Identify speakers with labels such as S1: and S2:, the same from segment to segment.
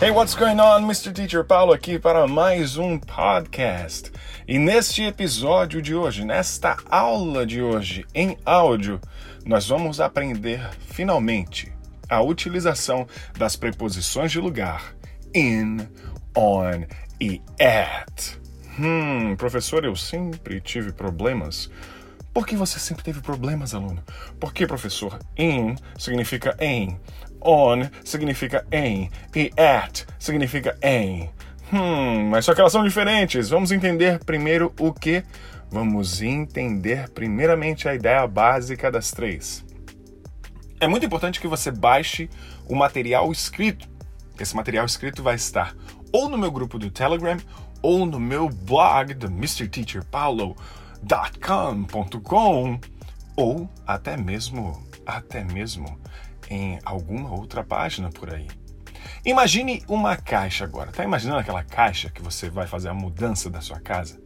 S1: Hey, what's going on? Mr. Teacher Paulo aqui para mais um podcast. E neste episódio de hoje, nesta aula de hoje em áudio, nós vamos aprender finalmente a utilização das preposições de lugar in, on e at. Hum, professor, eu sempre tive problemas. Por que você sempre teve problemas, aluno? Porque, professor, in significa em, On significa em e at significa em. Hum, mas só que elas são diferentes. Vamos entender primeiro o que? Vamos entender primeiramente a ideia básica das três. É muito importante que você baixe o material escrito. Esse material escrito vai estar ou no meu grupo do Telegram ou no meu blog do MrTeacherPaulo.com.com ou até mesmo até mesmo em alguma outra página por aí. Imagine uma caixa agora. Tá imaginando aquela caixa que você vai fazer a mudança da sua casa?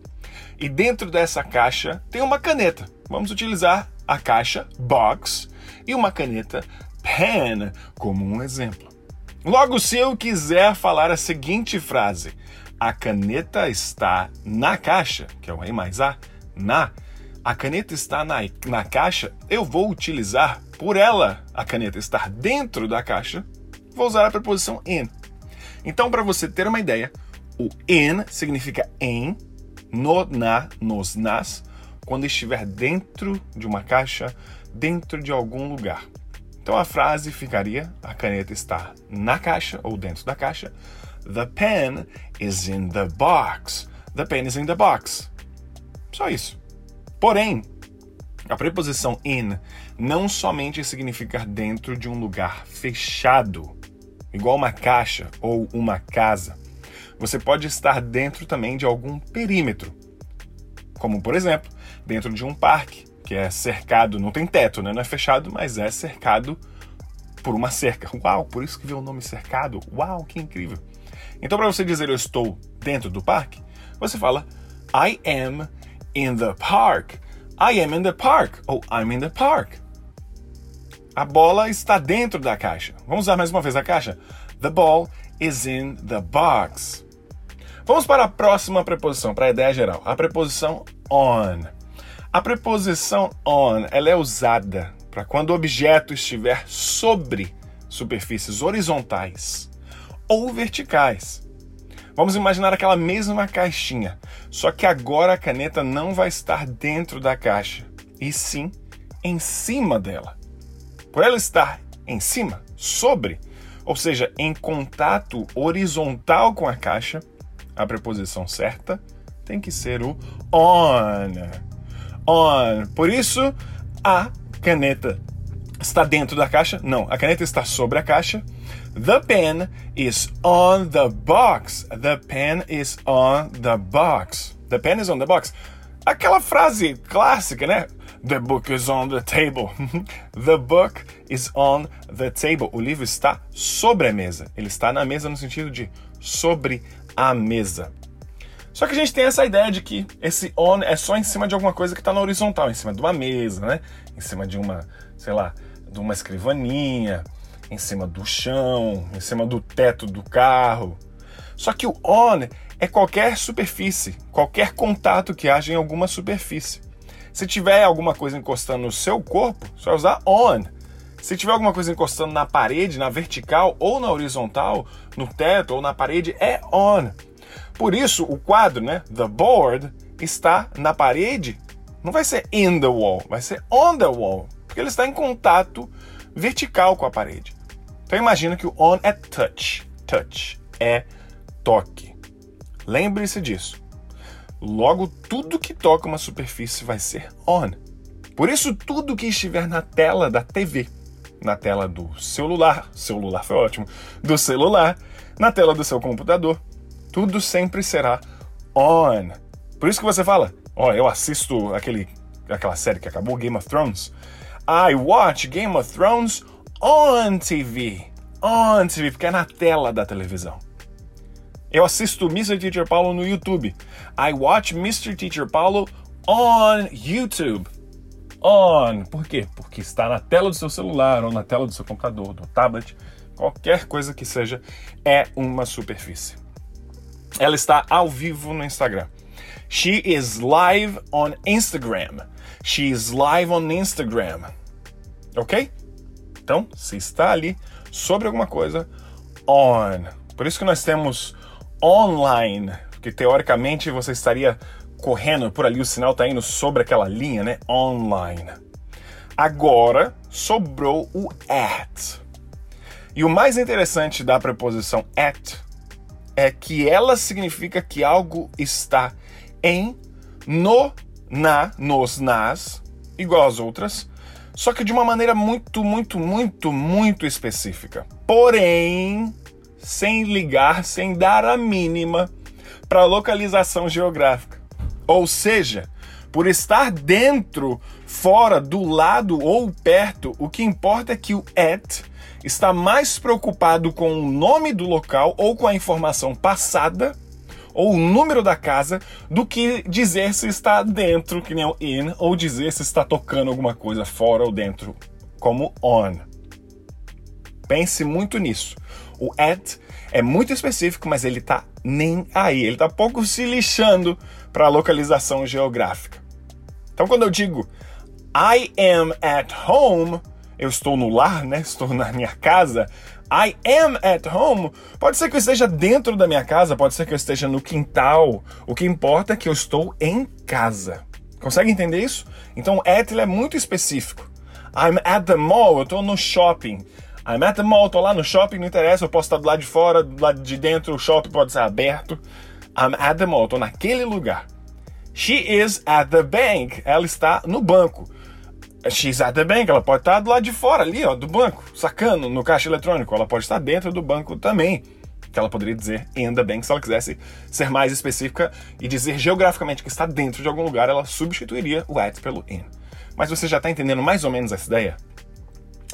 S1: E dentro dessa caixa tem uma caneta. Vamos utilizar a caixa box e uma caneta pen como um exemplo. Logo, se eu quiser falar a seguinte frase: a caneta está na caixa, que é o E mais A, na a caneta está na, na caixa, eu vou utilizar, por ela, a caneta estar dentro da caixa, vou usar a preposição in. Então, para você ter uma ideia, o in significa em, no, na, nos, nas, quando estiver dentro de uma caixa, dentro de algum lugar. Então a frase ficaria: a caneta está na caixa ou dentro da caixa. The pen is in the box. The pen is in the box. Só isso. Porém, a preposição in não somente significa dentro de um lugar fechado, igual uma caixa ou uma casa. Você pode estar dentro também de algum perímetro, como por exemplo, dentro de um parque que é cercado, não tem teto, né? não é fechado, mas é cercado por uma cerca. Uau, por isso que veio o nome cercado. Uau, que incrível. Então, para você dizer eu estou dentro do parque, você fala I am in the park. I am in the park. Ou I'm in the park. A bola está dentro da caixa. Vamos usar mais uma vez a caixa. The ball is in the box. Vamos para a próxima preposição, para a ideia geral. A preposição on. A preposição on ela é usada para quando o objeto estiver sobre superfícies horizontais ou verticais. Vamos imaginar aquela mesma caixinha, só que agora a caneta não vai estar dentro da caixa, e sim em cima dela. Por ela estar em cima, sobre, ou seja, em contato horizontal com a caixa, a preposição certa tem que ser o on. On. Por isso, a caneta está dentro da caixa? Não, a caneta está sobre a caixa The pen is on the box. The pen is on the box. The pen is on the box. Aquela frase clássica, né? The book is on the table. the book is on the table. O livro está sobre a mesa. Ele está na mesa no sentido de sobre a mesa. Só que a gente tem essa ideia de que esse on é só em cima de alguma coisa que está na horizontal, em cima de uma mesa, né? Em cima de uma, sei lá, de uma escrivaninha, em cima do chão, em cima do teto do carro. Só que o on é qualquer superfície, qualquer contato que haja em alguma superfície. Se tiver alguma coisa encostando no seu corpo, você vai usar on. Se tiver alguma coisa encostando na parede, na vertical ou na horizontal, no teto ou na parede, é on. Por isso, o quadro, né, the board, está na parede. Não vai ser in the wall, vai ser on the wall, porque ele está em contato vertical com a parede. Então imagina que o on é touch. Touch é toque. Lembre-se disso. Logo, tudo que toca uma superfície vai ser on. Por isso, tudo que estiver na tela da TV, na tela do celular, celular foi ótimo, do celular, na tela do seu computador, tudo sempre será on. Por isso que você fala, ó, oh, eu assisto aquele, aquela série que acabou, Game of Thrones. I watch Game of Thrones on TV. On TV, porque é na tela da televisão. Eu assisto Mr. Teacher Paulo no YouTube. I watch Mr. Teacher Paulo on YouTube. On. Por quê? Porque está na tela do seu celular ou na tela do seu computador, do tablet. qualquer coisa que seja, é uma superfície. Ela está ao vivo no Instagram. She is live on Instagram. She is live on Instagram. Ok? Então, se está ali sobre alguma coisa, on. Por isso que nós temos online, porque teoricamente você estaria correndo por ali, o sinal está indo sobre aquela linha, né? Online. Agora sobrou o at. E o mais interessante da preposição at é que ela significa que algo está em, no, na, nos, nas, igual às outras, só que de uma maneira muito, muito, muito, muito específica. Porém, sem ligar, sem dar a mínima para a localização geográfica. Ou seja, por estar dentro, fora, do lado ou perto, o que importa é que o at está mais preocupado com o nome do local ou com a informação passada ou o número da casa do que dizer se está dentro, que nem o in, ou dizer se está tocando alguma coisa fora ou dentro, como on. Pense muito nisso. O at é muito específico, mas ele tá nem aí. Ele tá pouco se lixando para a localização geográfica. Então, quando eu digo I am at home, eu estou no lar, né? Estou na minha casa. I am at home. Pode ser que eu esteja dentro da minha casa, pode ser que eu esteja no quintal. O que importa é que eu estou em casa. Consegue entender isso? Então, at é muito específico. I'm at the mall, eu estou no shopping. I'm at the mall, estou lá no shopping, não interessa, eu posso estar do lado de fora, do lado de dentro, o shopping pode ser aberto. I'm at the mall, estou naquele lugar. She is at the bank, ela está no banco. She's at the bank, ela pode estar do lado de fora ali, ó, do banco, sacando no caixa eletrônico. Ela pode estar dentro do banco também. Que ela poderia dizer in the bank se ela quisesse ser mais específica e dizer geograficamente que está dentro de algum lugar, ela substituiria o at pelo in. Mas você já está entendendo mais ou menos essa ideia?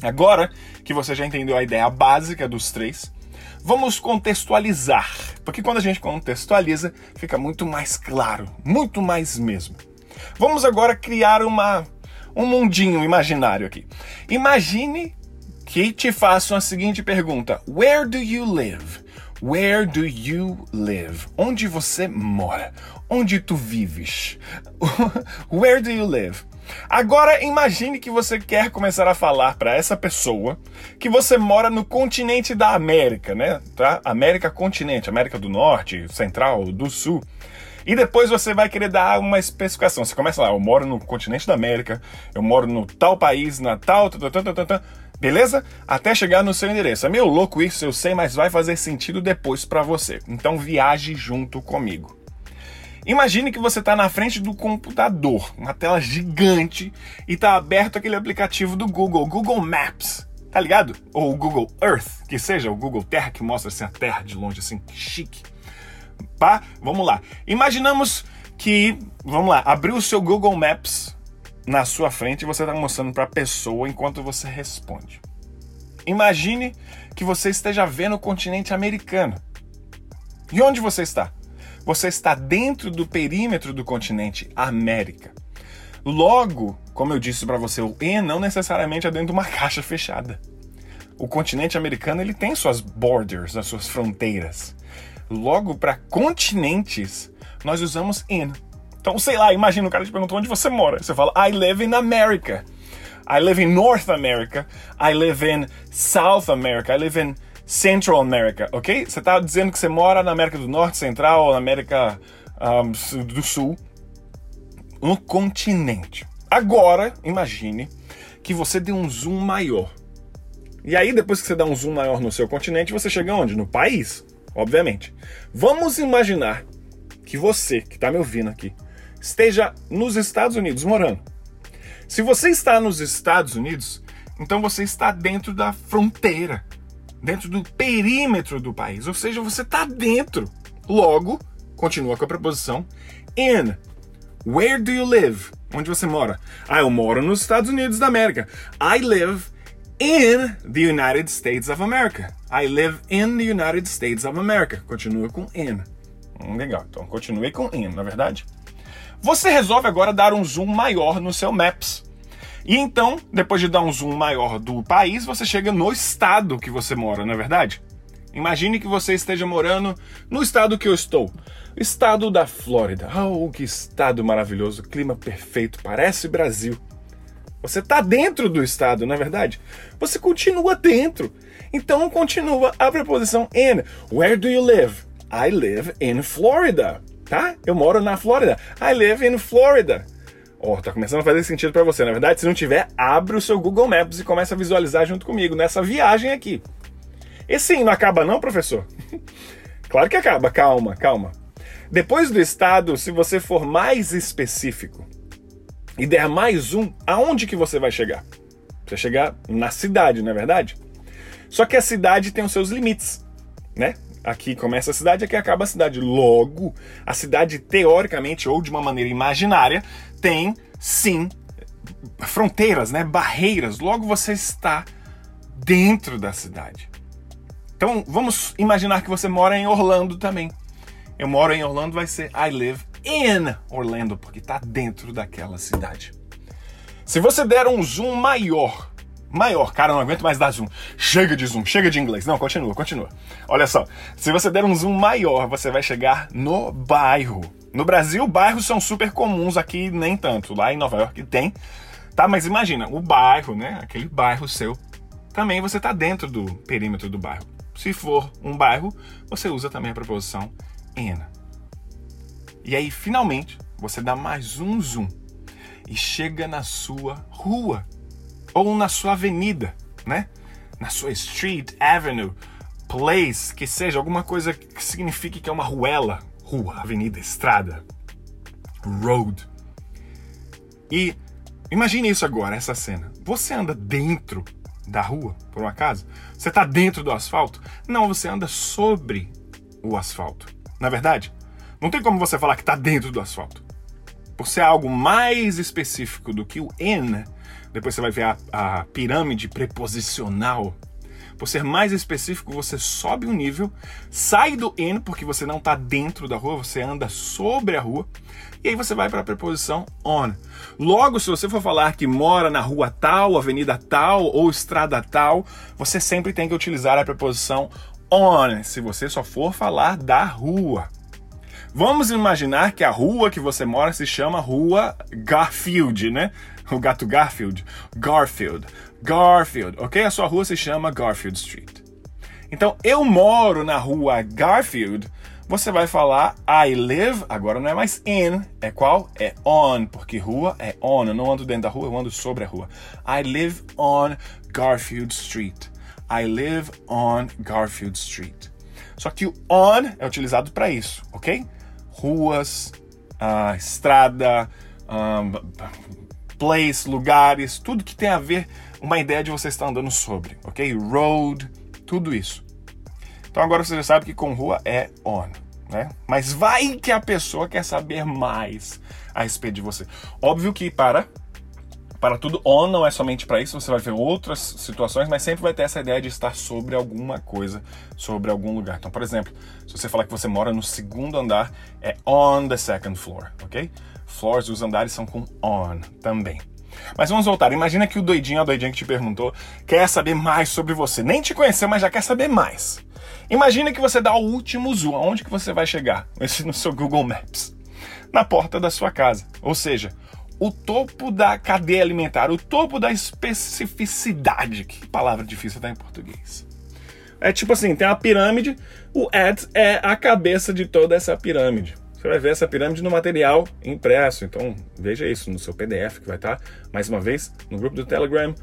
S1: Agora que você já entendeu a ideia básica dos três, vamos contextualizar. Porque quando a gente contextualiza, fica muito mais claro, muito mais mesmo. Vamos agora criar uma um mundinho imaginário aqui. Imagine que te façam a seguinte pergunta: Where do you live? Where do you live? Onde você mora? Onde tu vives? Where do you live? Agora imagine que você quer começar a falar para essa pessoa que você mora no continente da América, né? Tá? América continente, América do Norte, Central, do Sul. E depois você vai querer dar uma especificação. Você começa lá, eu moro no continente da América, eu moro no tal país, na tal, tal, tal, tal, tal, beleza? Até chegar no seu endereço. É meio louco isso, eu sei, mas vai fazer sentido depois para você. Então viaje junto comigo. Imagine que você está na frente do computador, uma tela gigante, e está aberto aquele aplicativo do Google, Google Maps. Tá ligado? Ou Google Earth, que seja o Google Terra, que mostra assim, a Terra de longe, assim, chique. Pá, vamos lá. Imaginamos que, vamos lá, abriu o seu Google Maps na sua frente e você está mostrando para a pessoa enquanto você responde. Imagine que você esteja vendo o continente americano. E onde você está? Você está dentro do perímetro do continente América. Logo, como eu disse para você, o E não necessariamente é dentro de uma caixa fechada. O continente americano ele tem suas borders, as suas fronteiras. Logo, para continentes, nós usamos in. Então, sei lá, imagina o cara te perguntou onde você mora. Você fala, I live in America. I live in North America. I live in South America. I live in Central America, ok? Você está dizendo que você mora na América do Norte, Central ou na América um, do Sul, no continente. Agora, imagine que você dê um zoom maior. E aí, depois que você dá um zoom maior no seu continente, você chega onde? No país obviamente. Vamos imaginar que você, que está me ouvindo aqui, esteja nos Estados Unidos morando. Se você está nos Estados Unidos, então você está dentro da fronteira, dentro do perímetro do país, ou seja, você está dentro. Logo, continua com a preposição in. Where do you live? Onde você mora? Ah, eu moro nos Estados Unidos da América. I live in the United States of America. I live in the United States of America. Continua com in. Hum, legal, então continue com in, na verdade. Você resolve agora dar um zoom maior no seu Maps. E então, depois de dar um zoom maior do país, você chega no estado que você mora, não é verdade? Imagine que você esteja morando no estado que eu estou, estado da Flórida. Oh, que estado maravilhoso, clima perfeito, parece Brasil. Você está dentro do estado, não é verdade? Você continua dentro. Então continua a preposição in. Where do you live? I live in Florida, tá? Eu moro na Flórida. I live in Florida. Ó, oh, tá começando a fazer sentido para você, na verdade? Se não tiver, abre o seu Google Maps e começa a visualizar junto comigo nessa viagem aqui. E sim, não acaba não, professor? claro que acaba, calma, calma. Depois do estado, se você for mais específico e der mais um, aonde que você vai chegar? Você vai chegar na cidade, não é verdade? Só que a cidade tem os seus limites, né? Aqui começa a cidade, aqui acaba a cidade. Logo, a cidade, teoricamente ou de uma maneira imaginária, tem sim fronteiras, né? Barreiras. Logo, você está dentro da cidade. Então, vamos imaginar que você mora em Orlando também. Eu moro em Orlando, vai ser I live in Orlando, porque está dentro daquela cidade. Se você der um zoom maior maior. Cara, não aguento mais dar zoom. Chega de zoom, chega de inglês. Não, continua, continua. Olha só, se você der um zoom maior, você vai chegar no bairro. No Brasil, bairros são super comuns, aqui nem tanto. Lá em Nova York tem. Tá, mas imagina, o bairro, né? Aquele bairro seu. Também você tá dentro do perímetro do bairro. Se for um bairro, você usa também a preposição in. E aí, finalmente, você dá mais um zoom e chega na sua rua ou na sua avenida, né? Na sua street, avenue, place, que seja alguma coisa que signifique que é uma ruela, rua, avenida, estrada, road. E imagine isso agora, essa cena. Você anda dentro da rua, por um acaso? Você está dentro do asfalto? Não, você anda sobre o asfalto. Na verdade, não tem como você falar que está dentro do asfalto. Por ser algo mais específico do que o in, depois você vai ver a, a pirâmide preposicional. Por ser mais específico, você sobe um nível, sai do in, porque você não está dentro da rua, você anda sobre a rua, e aí você vai para a preposição on. Logo, se você for falar que mora na rua tal, avenida tal ou estrada tal, você sempre tem que utilizar a preposição on, se você só for falar da rua. Vamos imaginar que a rua que você mora se chama Rua Garfield, né? O gato Garfield, Garfield, Garfield, ok? A sua rua se chama Garfield Street. Então, eu moro na rua Garfield, você vai falar I live, agora não é mais in, é qual? É on, porque rua é on, eu não ando dentro da rua, eu ando sobre a rua. I live on Garfield Street. I live on Garfield Street. Só que o on é utilizado para isso, ok? Ruas, uh, estrada, um, place, lugares, tudo que tem a ver uma ideia de você estar andando sobre, ok? Road, tudo isso. Então agora você já sabe que com rua é on, né? Mas vai que a pessoa quer saber mais a respeito de você. Óbvio que para para tudo on não é somente para isso, você vai ver outras situações, mas sempre vai ter essa ideia de estar sobre alguma coisa, sobre algum lugar. Então, por exemplo, se você falar que você mora no segundo andar, é on the second floor, ok? Floors, os andares são com on também. Mas vamos voltar. Imagina que o doidinho, a doidinha que te perguntou, quer saber mais sobre você. Nem te conheceu, mas já quer saber mais. Imagina que você dá o último zoom. Aonde que você vai chegar? Esse no seu Google Maps. Na porta da sua casa. Ou seja, o topo da cadeia alimentar, o topo da especificidade. Que palavra difícil tá em português. É tipo assim, tem uma pirâmide, o at é a cabeça de toda essa pirâmide. Você vai ver essa pirâmide no material impresso. Então veja isso no seu PDF que vai estar, mais uma vez, no grupo do Telegram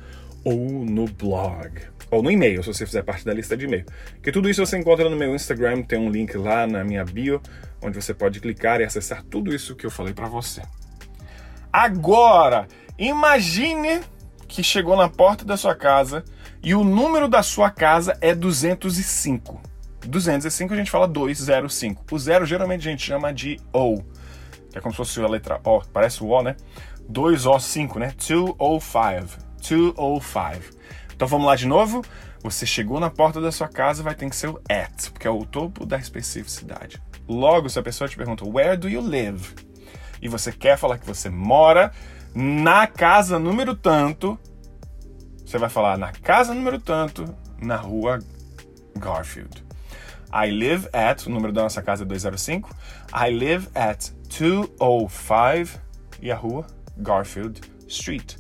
S1: ou no blog. Ou no e-mail, se você fizer parte da lista de e-mail. Que tudo isso você encontra no meu Instagram, tem um link lá na minha bio, onde você pode clicar e acessar tudo isso que eu falei para você. Agora, imagine que chegou na porta da sua casa e o número da sua casa é 205. 205 a gente fala 205. O zero geralmente a gente chama de O, que é como se fosse a letra O, parece o O, né? 2O5, né? 205. 205. Então vamos lá de novo. Você chegou na porta da sua casa, vai ter que ser o at, porque é o topo da especificidade. Logo, se a pessoa te pergunta, where do you live? E você quer falar que você mora na casa número tanto. Você vai falar na casa número tanto, na rua Garfield. I live at, o número da nossa casa é 205. I live at 205 e a rua Garfield Street.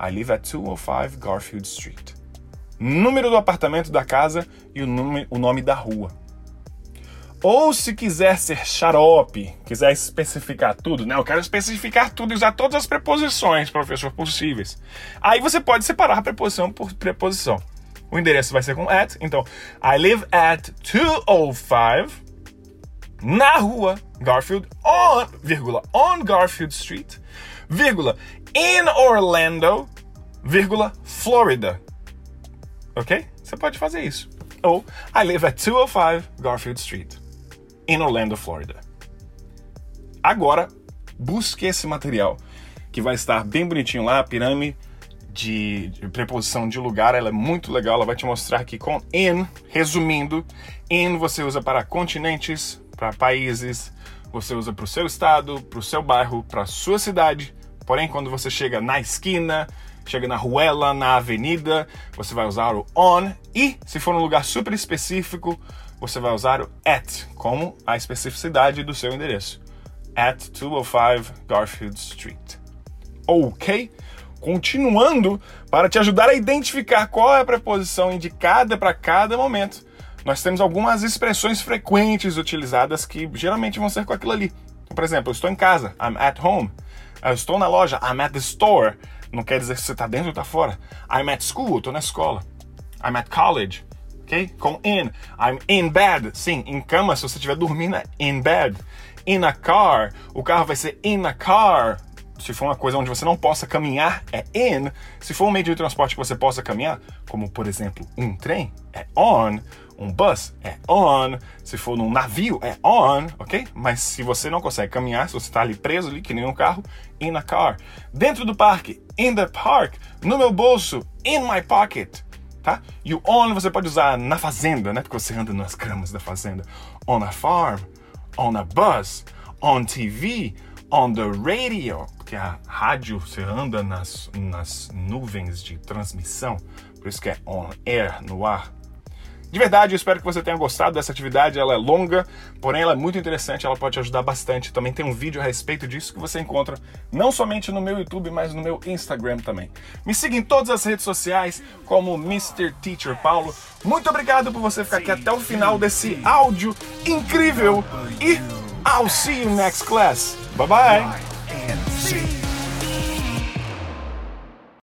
S1: I live at 205 Garfield Street. Número do apartamento da casa e o nome, o nome da rua. Ou se quiser ser xarope, quiser especificar tudo, né? Eu quero especificar tudo e usar todas as preposições, professor, possíveis. Aí você pode separar a preposição por preposição. O endereço vai ser com at, então I live at 205 na rua Garfield on, vírgula, on Garfield Street, vírgula, in Orlando, vírgula, Florida. Ok? Você pode fazer isso. Ou I live at 205 Garfield Street em Orlando, Florida. Agora, busque esse material que vai estar bem bonitinho lá, a pirâmide de, de, preposição de lugar, ela é muito legal, ela vai te mostrar aqui com in, resumindo, in você usa para continentes, para países, você usa para o seu estado, para o seu bairro, para a sua cidade. Porém, quando você chega na esquina, chega na ruela, na avenida, você vai usar o on e, se for um lugar super específico, você vai usar o at como a especificidade do seu endereço. At 205 Garfield Street. Ok? Continuando, para te ajudar a identificar qual é a preposição indicada para cada momento, nós temos algumas expressões frequentes utilizadas que geralmente vão ser com aquilo ali. Por exemplo, eu estou em casa, I'm at home. Eu estou na loja, I'm at the store. Não quer dizer que você está dentro ou está fora. I'm at school, estou na escola. I'm at college ok? Com in. I'm in bed. Sim, em cama, se você estiver dormindo, é in bed. In a car, o carro vai ser in a car. Se for uma coisa onde você não possa caminhar, é in. Se for um meio de transporte que você possa caminhar, como por exemplo um trem, é on. Um bus é on. Se for num navio, é on, ok? Mas se você não consegue caminhar, se você está ali preso ali, que nem um carro, in a car. Dentro do parque, in the park. No meu bolso, in my pocket tá? E o on você pode usar na fazenda, né? Porque você anda nas gramas da fazenda. On a farm, on a bus, on TV, on the radio, porque a rádio você anda nas, nas nuvens de transmissão, por isso que é on air, no ar. De verdade, eu espero que você tenha gostado dessa atividade. Ela é longa, porém ela é muito interessante, ela pode te ajudar bastante. Também tem um vídeo a respeito disso que você encontra não somente no meu YouTube, mas no meu Instagram também. Me siga em todas as redes sociais como Mr. Teacher Paulo. Muito obrigado por você ficar aqui até o final desse áudio incrível e I'll see you next class. Bye bye.